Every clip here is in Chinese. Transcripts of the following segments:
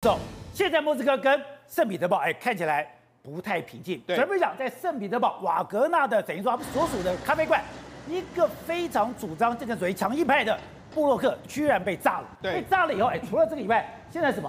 走，现在莫斯科跟圣彼得堡哎看起来不太平静。对，准备讲在圣彼得堡瓦格纳的等于说他们所属的咖啡馆，一个非常主张这个属于强硬派的布洛克居然被炸了。对，被炸了以后哎，除了这个以外，现在什么？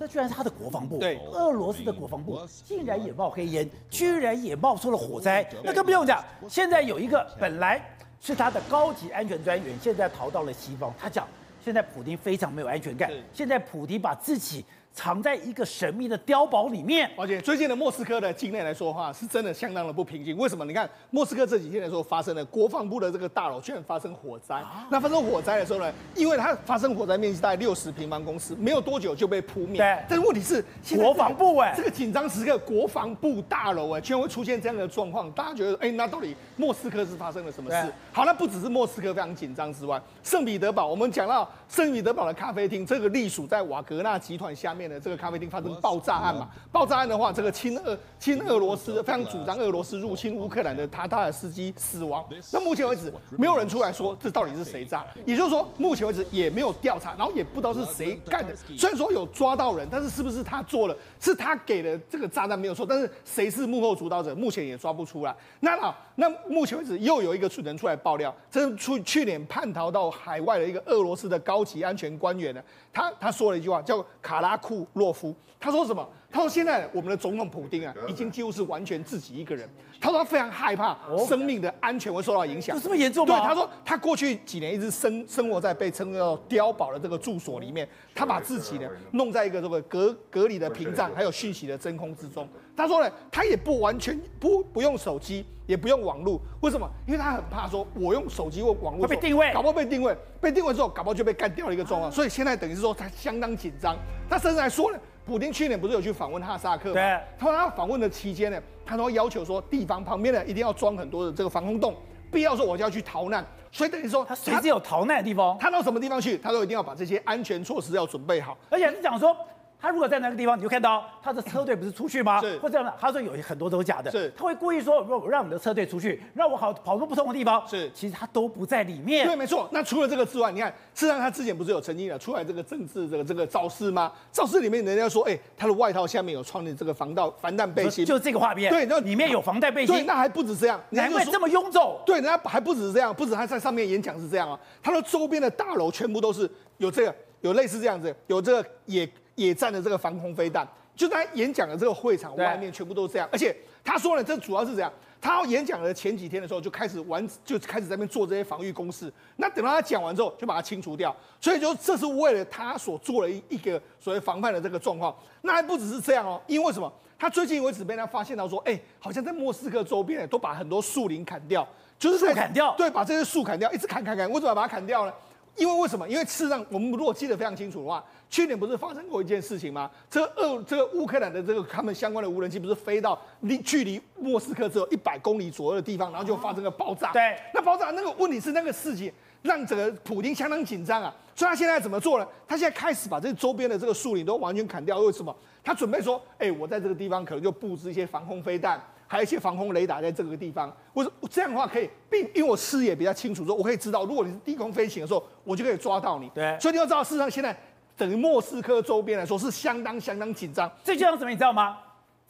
这居然是他的国防部。对，俄罗斯的国防部竟然也冒黑烟，居然也冒出了火灾。那更不用讲，现在有一个本来是他的高级安全专员，现在逃到了西方。他讲，现在普丁非常没有安全感。现在普丁把自己。藏在一个神秘的碉堡里面，而且最近的莫斯科的境内来说的话，是真的相当的不平静。为什么？你看莫斯科这几天来说发生了国防部的这个大楼居然发生火灾。啊、那发生火灾的时候呢，因为它发生火灾面积大概六十平方公尺，没有多久就被扑灭。对。但是问题是，国防部哎，这个紧张时刻，国防部大楼哎，居然会出现这样的状况，大家觉得哎，那到底莫斯科是发生了什么事？好，那不只是莫斯科非常紧张之外，圣彼得堡，我们讲到圣彼得堡的咖啡厅，这个隶属在瓦格纳集团下面的这个咖啡厅发生。爆炸案嘛，爆炸案的话，这个亲俄亲俄罗斯非常主张俄罗斯入侵乌克兰的塔塔尔斯基死亡。那目前为止，没有人出来说这到底是谁炸，也就是说，目前为止也没有调查，然后也不知道是谁干的。虽然说有抓到人，但是是不是他做了，是他给的这个炸弹没有错，但是谁是幕后主导者，目前也抓不出来。那好，那目前为止又有一个人出来爆料，这是去去年叛逃到海外的一个俄罗斯的高级安全官员呢，他他说了一句话，叫卡拉库洛夫。他说什么？他说现在我们的总统普京啊，已经几乎是完全自己一个人。他说他非常害怕生命的安全会受到影响。有这么严重吗？对，他说他过去几年一直生生活在被称作碉堡的这个住所里面，他把自己呢弄在一个这个隔隔离的屏障还有讯息的真空之中。他说呢，他也不完全不不用手机，也不用网络。为什么？因为他很怕说，我用手机或网络会被定位，搞不好被定位，被定位之后，搞不好就被干掉了一个状况。所以现在等于是说他相当紧张。他甚至还说呢。普京去年不是有去访问哈萨克吗？对。他说他访问的期间呢，他都要求说地方旁边呢一定要装很多的这个防空洞，必要说我就要去逃难。所以等于说他随时有逃难的地方，他到什么地方去，他都一定要把这些安全措施要准备好。而且是讲说。他如果在那个地方，你就看到他的车队不是出去吗？是，或这样的，他说有很多都是假的。是，他会故意说，让让你的车队出去，让我好跑出不同的地方。是，其实他都不在里面。对，没错。那除了这个之外，你看，事实上他之前不是有曾经有出来这个政治这个这个造势吗？造势里面人家说，哎、欸，他的外套下面有穿的这个防盗防弹背心，就这个画面。对，那里面有防弹背心。对，那还不止这样，难怪这么臃肿。对，人家还不止这样，不止他在上面演讲是这样啊，他的周边的大楼全部都是有这个有类似这样子，有这个也。野战的这个防空飞弹，就在演讲的这个会场外面，全部都是这样。而且他说了，这主要是这样，他要演讲的前几天的时候就开始玩，就开始在那边做这些防御工事。那等到他讲完之后，就把它清除掉。所以就这是为了他所做了一一个所谓防范的这个状况。那还不只是这样哦，因为什么？他最近为止被他发现到说，哎，好像在莫斯科周边都把很多树林砍掉，就是树砍掉，对，把这些树砍掉，一直砍砍砍。为什么要把它砍掉呢？因为为什么？因为事实上，我们如果记得非常清楚的话，去年不是发生过一件事情吗？这个俄这个乌克兰的这个他们相关的无人机不是飞到离距离莫斯科只有一百公里左右的地方，然后就发生了爆炸。对，那爆炸那个问题是那个事情让整个普京相当紧张啊。所以他现在怎么做呢？他现在开始把这周边的这个树林都完全砍掉。为什么？他准备说，哎，我在这个地方可能就布置一些防空飞弹。还有一些防空雷达在这个地方，我说这样的话可以，并因为我视野比较清楚，说我可以知道，如果你是低空飞行的时候，我就可以抓到你。对，所以你要知道，事实上现在等于莫斯科周边来说是相当相当紧张。这就像什么，你知道吗？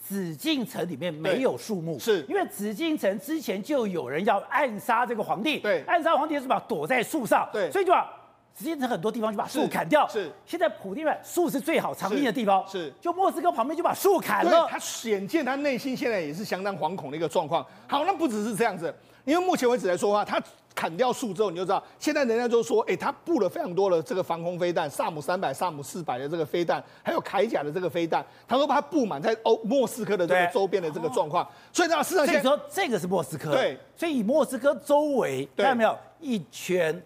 紫禁城里面没有树木，是因为紫禁城之前就有人要暗杀这个皇帝，对，暗杀皇帝是把躲在树上，对，所以就把。直接在很多地方就把树砍掉。是，现在普丁的树是最好藏匿的地方。是，就莫斯科旁边就把树砍了。他显见他内心现在也是相当惶恐的一个状况。好，那不只是这样子，因为目前为止来说的话，他砍掉树之后，你就知道现在人家就说，哎，他布了非常多的这个防空飞弹，萨姆三百、萨姆四百的这个飞弹，还有铠甲的这个飞弹，他说把它布满在欧莫斯科的这个周边的这个状况。所以呢，事实上现在说这个是莫斯科。对，所以以莫斯科周围看到没有一圈。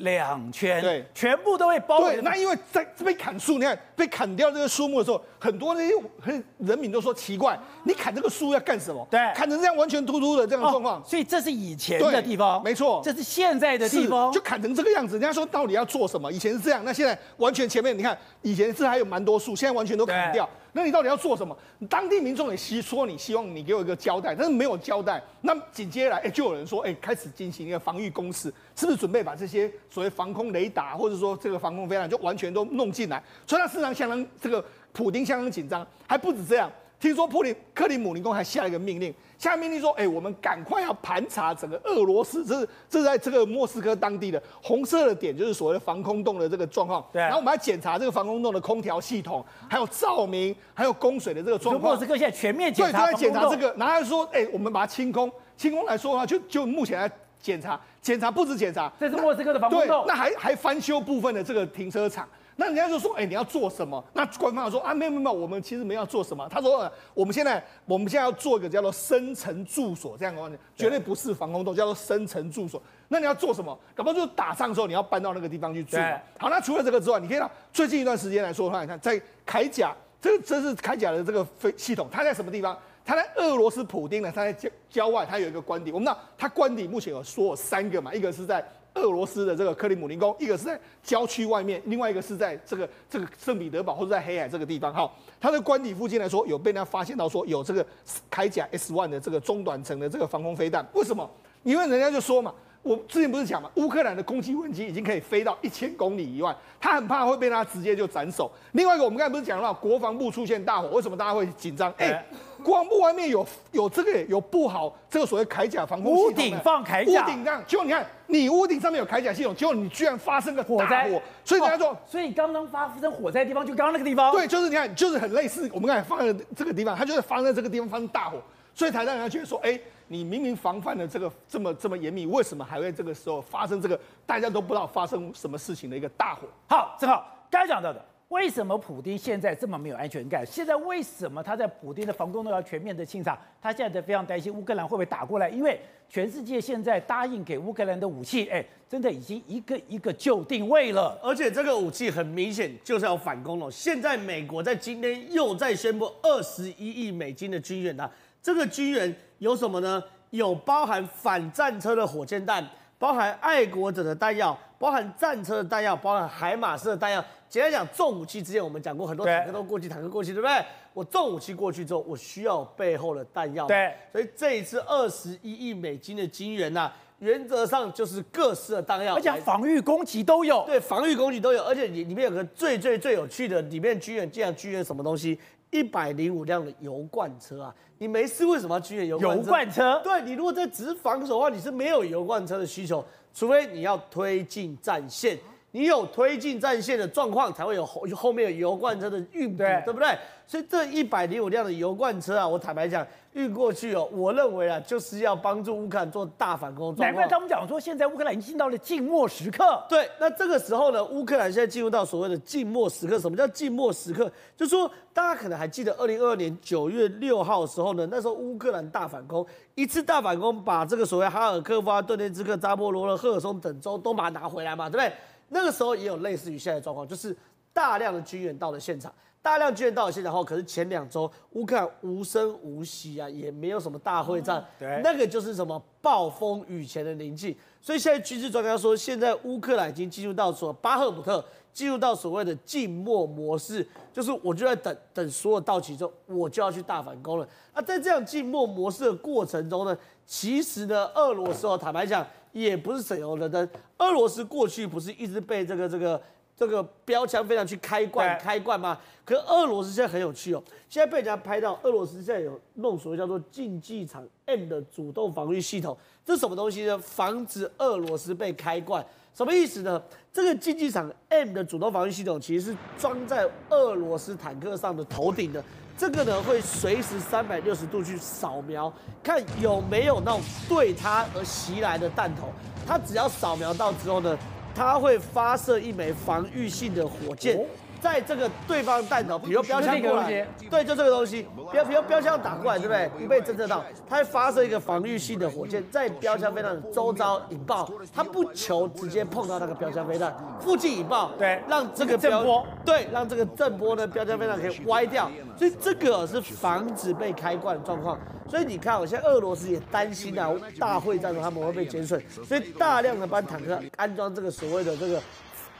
两圈，对，全部都会包围。对，那因为在这边砍树，你看被砍掉这个树木的时候，很多那些人民都说奇怪，你砍这个树要干什么？对，砍成这样完全秃秃的这样的状况。哦，所以这是以前的地方，没错，这是现在的地方，就砍成这个样子。人家说到底要做什么？以前是这样，那现在完全前面你看，以前是还有蛮多树，现在完全都砍掉。那你到底要做什么？当地民众也希说你希望你给我一个交代，但是没有交代。那紧接来，哎，就有人说，哎，开始进行一个防御攻势，是不是准备把这些所谓防空雷达或者说这个防空飞弹就完全都弄进来？所以他市场相当这个普丁相当紧张，还不止这样。听说普林克里姆林宫还下了一个命令，下命令说：“哎，我们赶快要盘查整个俄罗斯，这是这是在这个莫斯科当地的红色的点，就是所谓的防空洞的这个状况。对，然后我们要检查这个防空洞的空调系统，还有照明，还有供水的这个状况。莫斯科现在全面检查，对，都在检查这个。然后他说：哎，我们把它清空，清空来说的话，就就目前来检查，检查不止检查，这是莫斯科的防空洞，那还还翻修部分的这个停车场。”那人家就说，哎、欸，你要做什么？那官方说啊，没有没有，我们其实没有要做什么。他说，呃、我们现在我们现在要做一个叫做深层住所这样的话，绝对不是防空洞，叫做深层住所。那你要做什么？搞不好就是打仗的时候你要搬到那个地方去住。好，那除了这个之外，你可以看最近一段时间来说的话，你看在铠甲，这这是铠甲的这个飞系统，它在什么地方？它在俄罗斯普丁呢？它在郊郊外，它有一个官邸。我们知道它官邸目前有说有三个嘛，一个是在。俄罗斯的这个克里姆林宫，一个是在郊区外面，另外一个是在这个这个圣彼得堡或者在黑海这个地方。哈，它的官邸附近来说，有被人家发现到说有这个铠甲 S one 的这个中短程的这个防空飞弹。为什么？因为人家就说嘛。我之前不是讲嘛，乌克兰的攻击无人机已经可以飞到一千公里以外，他很怕会被他直接就斩首。另外一个，我们刚才不是讲到国防部出现大火，为什么大家会紧张？哎、欸，国防部外面有有这个有布好这个所谓铠甲防空系统，屋顶放铠甲，屋顶这样，结果你看你屋顶上面有铠甲系统，结果你居然发生个火灾，所以人家说，所以刚刚发生火灾的地方就刚刚那个地方，对，就是你看，就是很类似我们刚才放在这个地方，它就是发生在这个地方发生大火，所以才让人家觉得说，哎、欸。你明明防范的这个这么这么严密，为什么还会这个时候发生这个大家都不知道发生什么事情的一个大火？好，正好该讲到的，为什么普丁现在这么没有安全感？现在为什么他在普丁的防空洞要全面的清查？他现在非常担心乌克兰会不会打过来，因为全世界现在答应给乌克兰的武器，哎，真的已经一个一个就定位了，而且这个武器很明显就是要反攻了。现在美国在今天又在宣布二十一亿美金的军援啊。这个军援有什么呢？有包含反战车的火箭弹，包含爱国者的弹药，包含战车的弹药，包含海马式的弹药。简单讲，重武器之前我们讲过，很多坦克都过去，坦克过去，对不对？我重武器过去之后，我需要背后的弹药。对，所以这一次二十一亿美金的金元呐，原则上就是各式的弹药，而且防御攻击都有。对，防御攻击都有，而且里里面有个最最最有趣的，里面居然竟然军援什么东西？一百零五辆的油罐车啊！你没事为什么要军援油罐车？油罐车？对，你如果在只是防守的话，你是没有油罐车的需求，除非你要推进战线，你有推进战线的状况，才会有后后面有油罐车的运补，对，对不对？所以这一百零五辆的油罐车啊，我坦白讲。运过去哦，我认为啊，就是要帮助乌克兰做大反攻。难怪他们讲说，现在乌克兰已经进到了静默时刻。对，那这个时候呢，乌克兰现在进入到所谓的静默时刻。什么叫静默时刻？就是说大家可能还记得，二零二二年九月六号的时候呢，那时候乌克兰大反攻，一次大反攻，把这个所谓哈尔科夫、啊顿涅茨克、扎波罗热、赫尔松等州都把它拿回来嘛，对不对？那个时候也有类似于现在的状况，就是大量的军援到了现场。大量军援到了现场后，可是前两周乌克兰无声无息啊，也没有什么大会战。对，那个就是什么暴风雨前的宁静。所以现在军事专家说，现在乌克兰已经进入到所巴赫姆特，进入到所谓的静默模式，就是我就在等等所有到齐之后，我就要去大反攻了。那在这样静默模式的过程中呢，其实呢，俄罗斯哦坦白讲也不是省油的灯。俄罗斯过去不是一直被这个这个。这个标枪非常去开罐开罐吗？可是俄罗斯现在很有趣哦，现在被人家拍到，俄罗斯现在有弄所谓叫做竞技场 M 的主动防御系统，这是什么东西呢？防止俄罗斯被开罐，什么意思呢？这个竞技场 M 的主动防御系统其实是装在俄罗斯坦克上的头顶的，这个呢会随时三百六十度去扫描，看有没有那种对它而袭来的弹头，它只要扫描到之后呢。它会发射一枚防御性的火箭，在这个对方弹头，比如标枪过来，对，就这个东西，比如比如标枪打过来，对不对？不被侦测到，它会发射一个防御性的火箭，在标枪飞弹的周遭引爆，它不求直接碰到那个标枪飞弹，附近引爆，对，让这个震波，对，让这个震波呢，标枪飞弹可以歪掉，所以这个是防止被开罐的状况。所以你看，我现在俄罗斯也担心啊，大会战中他们会被减损，所以大量的帮坦克安装这个所谓的这个，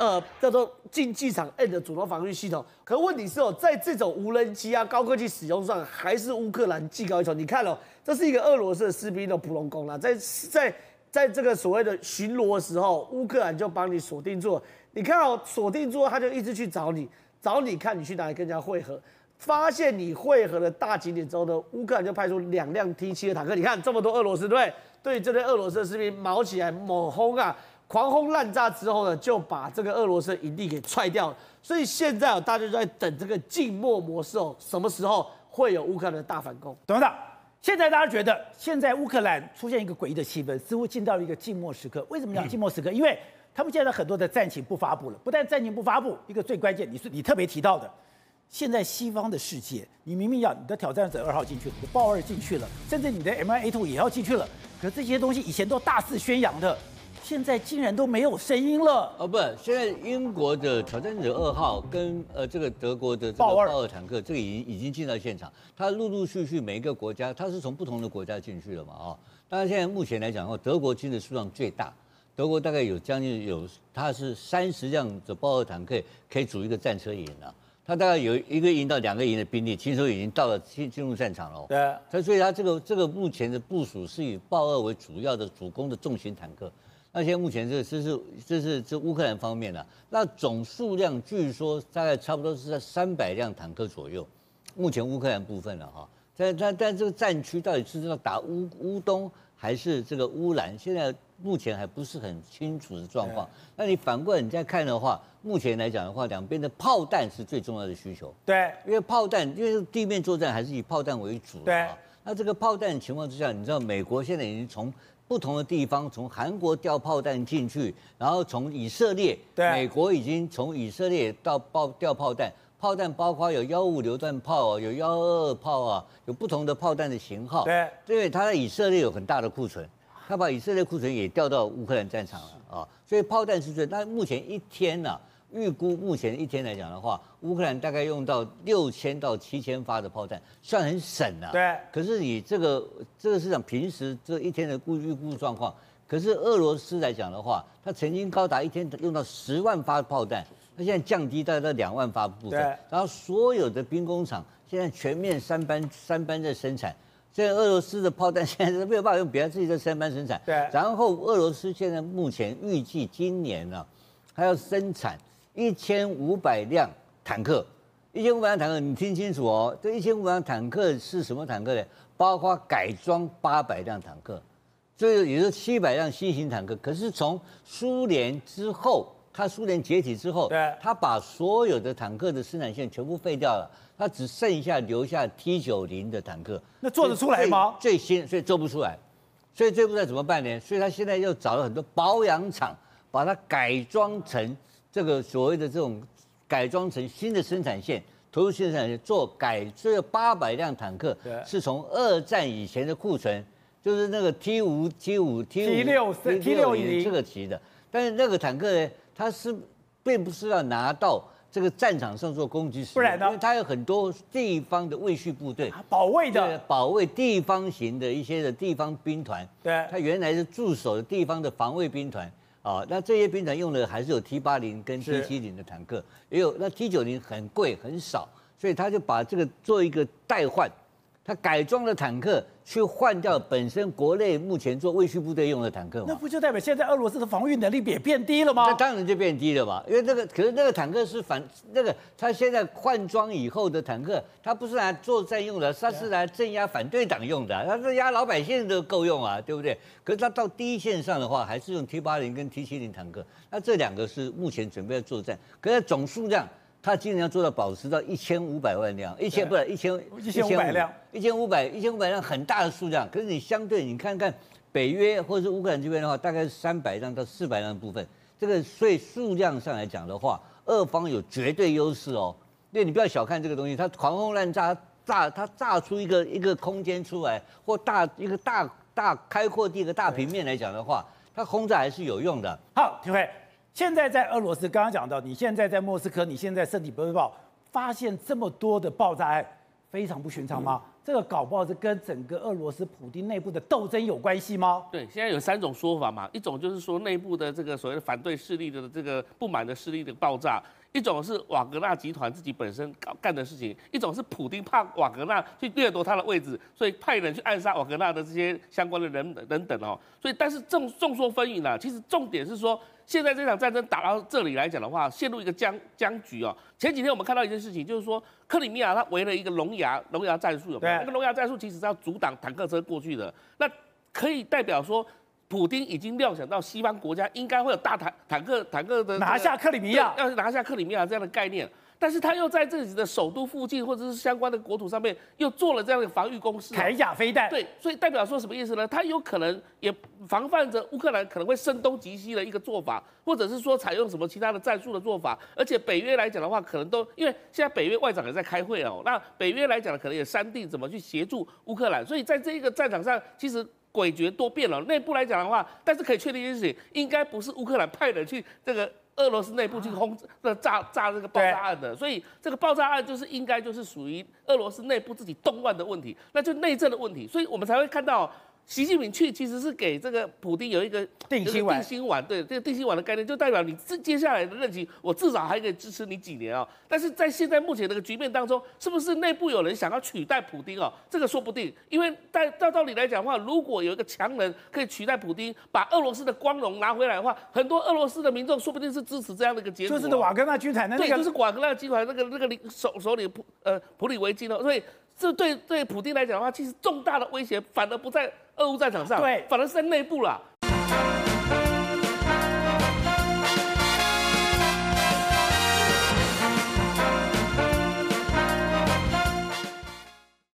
呃，叫做竞技场 N 的主动防御系统。可问题是哦，在这种无人机啊、高科技使用上，还是乌克兰技高一筹。你看哦，这是一个俄罗斯的士兵的普隆宫啦，在在在这个所谓的巡逻的时候，乌克兰就帮你锁定住。你看哦，锁定住，他就一直去找你。找你看你去哪里跟人家会合，发现你会合的大景点之后呢，乌克兰就派出两辆 T 七的坦克，你看这么多俄罗斯，对不对？对这对俄罗斯的士兵毛起来猛轰啊，狂轰滥炸之后呢，就把这个俄罗斯的营地给踹掉了。所以现在啊，大家就在等这个静默模式哦，什么时候会有乌克兰的大反攻？董事长，现在大家觉得现在乌克兰出现一个诡异的气氛，似乎进到了一个静默时刻。为什么讲静默时刻？因为他们现在很多的战情不发布了，不但战情不发布，一个最关键，你是你特别提到的，现在西方的世界，你明明要你的挑战者二号进去了，你的豹二进去了，甚至你的 M I A2 也要进去了，可是这些东西以前都大肆宣扬的。现在竟然都没有声音了哦！不，现在英国的挑战者二号跟呃这个德国的这个豹二坦克，这个已经已经进到现场。它陆陆续续每一个国家，它是从不同的国家进去了嘛？哦，当然现在目前来讲的话，德国进的数量最大，德国大概有将近有，它是三十辆的豹二坦克可以组一个战车营了。它大概有一个营到两个营的兵力，听说已经到了进进入战场了。对，它所以它这个这个目前的部署是以豹二为主要的主攻的重型坦克。那现在目前这这是这是这乌克兰方面的，那总数量据说大概差不多是在三百辆坦克左右。目前乌克兰部分了哈，但但但这个战区到底是要打乌乌东还是这个乌兰，现在目前还不是很清楚的状况。那你反过来你再看的话，目前来讲的话，两边的炮弹是最重要的需求。对，因为炮弹，因为地面作战还是以炮弹为主。对，那这个炮弹情况之下，你知道美国现在已经从不同的地方从韩国调炮弹进去，然后从以色列，对，美国已经从以色列到爆调炮弹，炮弹包括有幺五榴弹炮啊，有幺二二炮啊，有不同的炮弹的型号。对，因为他在以色列有很大的库存，他把以色列库存也调到乌克兰战场了啊，所以炮弹是最，但目前一天呢、啊。预估目前一天来讲的话，乌克兰大概用到六千到七千发的炮弹，算很省了、啊。对。可是你这个这个市场平时这一天的估预估状况，可是俄罗斯来讲的话，它曾经高达一天用到十万发炮弹，它现在降低到到两万发部分。对。然后所有的兵工厂现在全面三班三班在生产，现在俄罗斯的炮弹现在是没有办法用别人自己在三班生产。对。然后俄罗斯现在目前预计今年呢、啊，还要生产。一千五百辆坦克，一千五百辆坦克，你听清楚哦，这一千五百辆坦克是什么坦克呢？包括改装八百辆坦克，这也是七百辆新型坦克。可是从苏联之后，它苏联解体之后，对，他把所有的坦克的生产线全部废掉了，它只剩下留下 T 九零的坦克。那做得出来吗？最新，所以做不出来，所以这不知道怎么办呢？所以他现在又找了很多保养厂，把它改装成。这个所谓的这种改装成新的生产线，投入新生产线做改，这八百辆坦克是从二战以前的库存，就是那个 T 五、T 五、T 六、T 六零。这个级的，但是那个坦克呢，它是并不是要拿到这个战场上做攻击使用，不然呢，因为它有很多地方的卫戍部队。保卫的，保卫地方型的一些的地方兵团，对，它原来是驻守的地方的防卫兵团。啊，那这些兵团用的还是有 T 八零跟 T 七零的坦克，也有那 T 九零很贵很少，所以他就把这个做一个代换，他改装了坦克。去换掉本身国内目前做卫戍部队用的坦克嘛？那不就代表现在俄罗斯的防御能力也变低了吗？那当然就变低了吧，因为那个可是那个坦克是反那个他现在换装以后的坦克，他不是来作战用的，他是来镇压反对党用的，他是压老百姓都够用啊，对不对？可是他到第一线上的话，还是用 T 八零跟 T 七零坦克，那这两个是目前准备要作战，可是总数量。他今年要做到保持到一千五百万辆，一千不是一千一千五百辆，一千五百一千五百辆很大的数量。可是你相对你看看北约或者是乌克兰这边的话，大概是三百辆到四百辆的部分。这个所以数量上来讲的话，俄方有绝对优势哦。因为你不要小看这个东西，它狂轰滥炸炸，它炸出一个一个空间出来，或大一个大大开阔地一个大平面来讲的话，它轰炸还是有用的。好，体会。现在在俄罗斯，刚刚讲到，你现在在莫斯科，你现在圣彼得堡发现这么多的爆炸案，非常不寻常吗？嗯、这个搞不好是跟整个俄罗斯普丁内部的斗争有关系吗？对，现在有三种说法嘛，一种就是说内部的这个所谓的反对势力的这个不满的势力的爆炸，一种是瓦格纳集团自己本身搞干的事情，一种是普丁怕瓦格纳去掠夺他的位置，所以派人去暗杀瓦格纳的这些相关的人等等哦。所以，但是众众说纷纭呢，其实重点是说，现在这场战争打到这里来讲的话，陷入一个僵僵局哦。前几天我们看到一件事情，就是说克里米亚它围了一个龙牙龙牙战术，有没有？那个龙牙战术其实是要阻挡坦克车过去的，那可以代表说。普丁已经料想到西方国家应该会有大坦坦克坦克的拿下克里米亚，要拿下克里米亚这样的概念，但是他又在自己的首都附近或者是相关的国土上面又做了这样的防御工事，铠甲飞弹，对，所以代表说什么意思呢？他有可能也防范着乌克兰可能会声东击西的一个做法，或者是说采用什么其他的战术的做法，而且北约来讲的话，可能都因为现在北约外长也在开会哦，那北约来讲可能也商定怎么去协助乌克兰，所以在这一个战场上，其实。诡谲多变了。内部来讲的话，但是可以确定一件事情，应该不是乌克兰派人去这个俄罗斯内部去轰炸炸炸这个爆炸案的，所以这个爆炸案就是应该就是属于俄罗斯内部自己动乱的问题，那就内政的问题，所以我们才会看到。习近平去其实是给这个普京有一个定心丸，定心丸，对这个定心丸的概念，就代表你这接下来的任期，我至少还可以支持你几年啊。但是在现在目前这个局面当中，是不是内部有人想要取代普京啊？这个说不定，因为在照道理来讲的话，如果有一个强人可以取代普京，把俄罗斯的光荣拿回来的话，很多俄罗斯的民众说不定是支持这样的一个结果。就是瓦格纳军团的那个，对，就是瓦格纳集团那个那个领首首领普呃普里维金的，所以这对对普京来讲的话，其实重大的威胁反而不在。俄乌战场上，对，反而是在内部了。